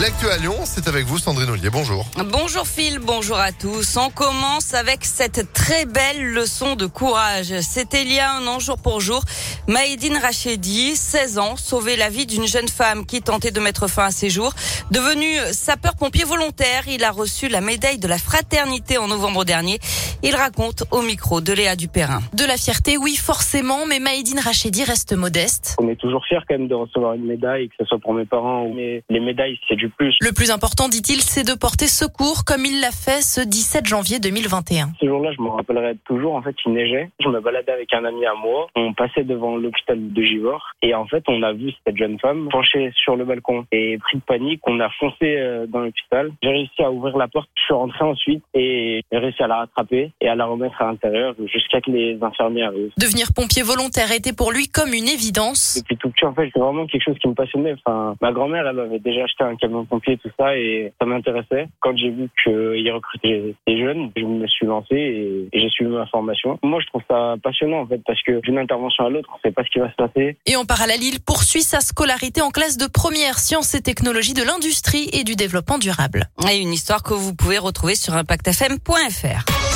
L'actu à Lyon, c'est avec vous Sandrine Ollier. Bonjour. Bonjour Phil, bonjour à tous. On commence avec cette très belle leçon de courage. C'était il y a un an, jour pour jour. Maïdine Rachedi, 16 ans, sauvé la vie d'une jeune femme qui tentait de mettre fin à ses jours. Devenu sapeur-pompier volontaire, il a reçu la médaille de la fraternité en novembre dernier. Il raconte au micro de Léa Dupérin. De la fierté, oui, forcément, mais Maïdine Rachedi reste modeste. On est toujours fier quand même de recevoir une médaille, que ce soit pour mes parents, mais les médailles, c'est du plus. Le plus important, dit-il, c'est de porter secours comme il l'a fait ce 17 janvier 2021. Ce jour-là, je me rappellerai toujours. En fait, il neigeait. Je me baladais avec un ami à moi. On passait devant l'hôpital de Givor et en fait, on a vu cette jeune femme penchée sur le balcon et pris de panique, on a foncé euh, dans l'hôpital. J'ai réussi à ouvrir la porte. Je suis rentré ensuite et j'ai réussi à la rattraper et à la remettre à l'intérieur jusqu'à que les infirmiers arrivent. Devenir pompier volontaire était pour lui comme une évidence. Depuis tout petit, en fait, c'est vraiment quelque chose qui me passionnait. Enfin, ma grand-mère, elle avait déjà acheté un camion pompier tout ça et ça m'intéressait. Quand j'ai vu qu'il recrutait des jeunes, je me suis lancé et, j'ai suivi ma formation. Moi, je trouve ça passionnant en fait parce que d'une intervention à l'autre, on sait pas ce qui va se passer. Et en parallèle, il poursuit sa scolarité en classe de première sciences et technologies de l'industrie et du développement durable. Et une histoire que vous pouvez retrouver sur impactfm.fr.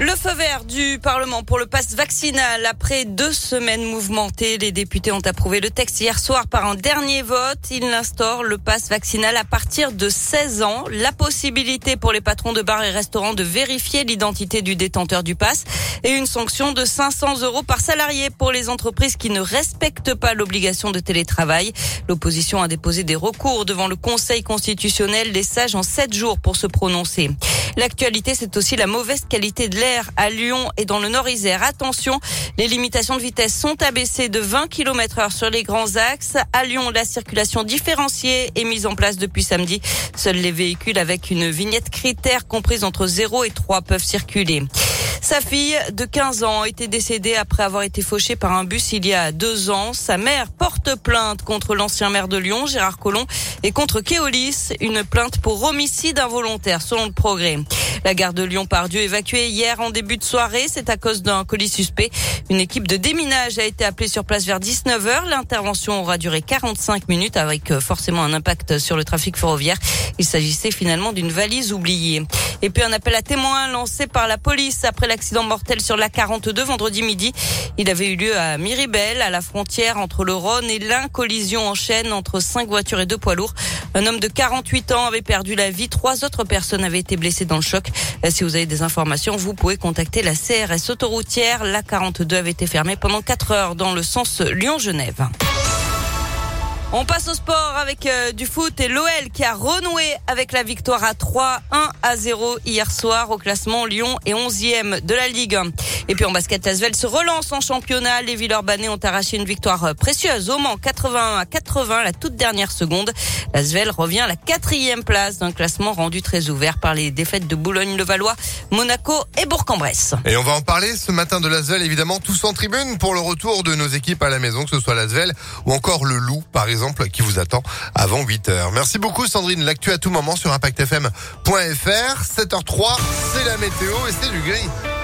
Le feu vert du Parlement pour le passe vaccinal. Après deux semaines mouvementées, les députés ont approuvé le texte hier soir par un dernier vote. Il instaure le passe vaccinal à partir de 16 ans. La possibilité pour les patrons de bars et restaurants de vérifier l'identité du détenteur du passe et une sanction de 500 euros par salarié pour les entreprises qui ne respectent pas l'obligation de télétravail. L'opposition a déposé des recours devant le Conseil constitutionnel. Les sages en 7 jours pour se prononcer. L'actualité, c'est aussi la mauvaise qualité de l'air à Lyon et dans le Nord-Isère. Attention, les limitations de vitesse sont abaissées de 20 km heure sur les grands axes. À Lyon, la circulation différenciée est mise en place depuis samedi. Seuls les véhicules avec une vignette critère comprise entre 0 et 3 peuvent circuler. Sa fille de 15 ans a été décédée après avoir été fauchée par un bus il y a deux ans. Sa mère porte plainte contre l'ancien maire de Lyon, Gérard Collomb, et contre Keolis, une plainte pour homicide involontaire, selon le progrès. La gare de Lyon-Pardieu évacuée hier en début de soirée, c'est à cause d'un colis suspect. Une équipe de déminage a été appelée sur place vers 19h. L'intervention aura duré 45 minutes avec euh, forcément un impact sur le trafic ferroviaire. Il s'agissait finalement d'une valise oubliée. Et puis un appel à témoins lancé par la police après l'accident mortel sur la 42 vendredi midi. Il avait eu lieu à Miribel, à la frontière entre le Rhône et l'Ain. Collision en chaîne entre cinq voitures et deux poids lourds. Un homme de 48 ans avait perdu la vie. Trois autres personnes avaient été blessées dans le choc. Euh, si vous avez des informations, vous pouvez contacter la CRS autoroutière. La 42 avait été fermée pendant 4 heures dans le sens Lyon-Genève. On passe au sport avec euh, du foot et l'OL qui a renoué avec la victoire à 3, 1 à 0 hier soir au classement Lyon est 11e de la Ligue. Et puis en basket, Asvel se relance en championnat. Les Villeurbanais ont arraché une victoire euh, précieuse au Mans 81 à 80 la toute dernière seconde. L'Asvel revient à la quatrième place d'un classement rendu très ouvert par les défaites de Boulogne-le-Valois, Monaco et Bourg-en-Bresse. Et on va en parler ce matin de l'Asvel, évidemment, tous en tribune pour le retour de nos équipes à la maison, que ce soit l'Asvel ou encore le Loup, par exemple qui vous attend avant 8 heures. Merci beaucoup Sandrine. L'actu à tout moment sur ImpactFM.fr. 7h03, c'est la météo et c'est du gris.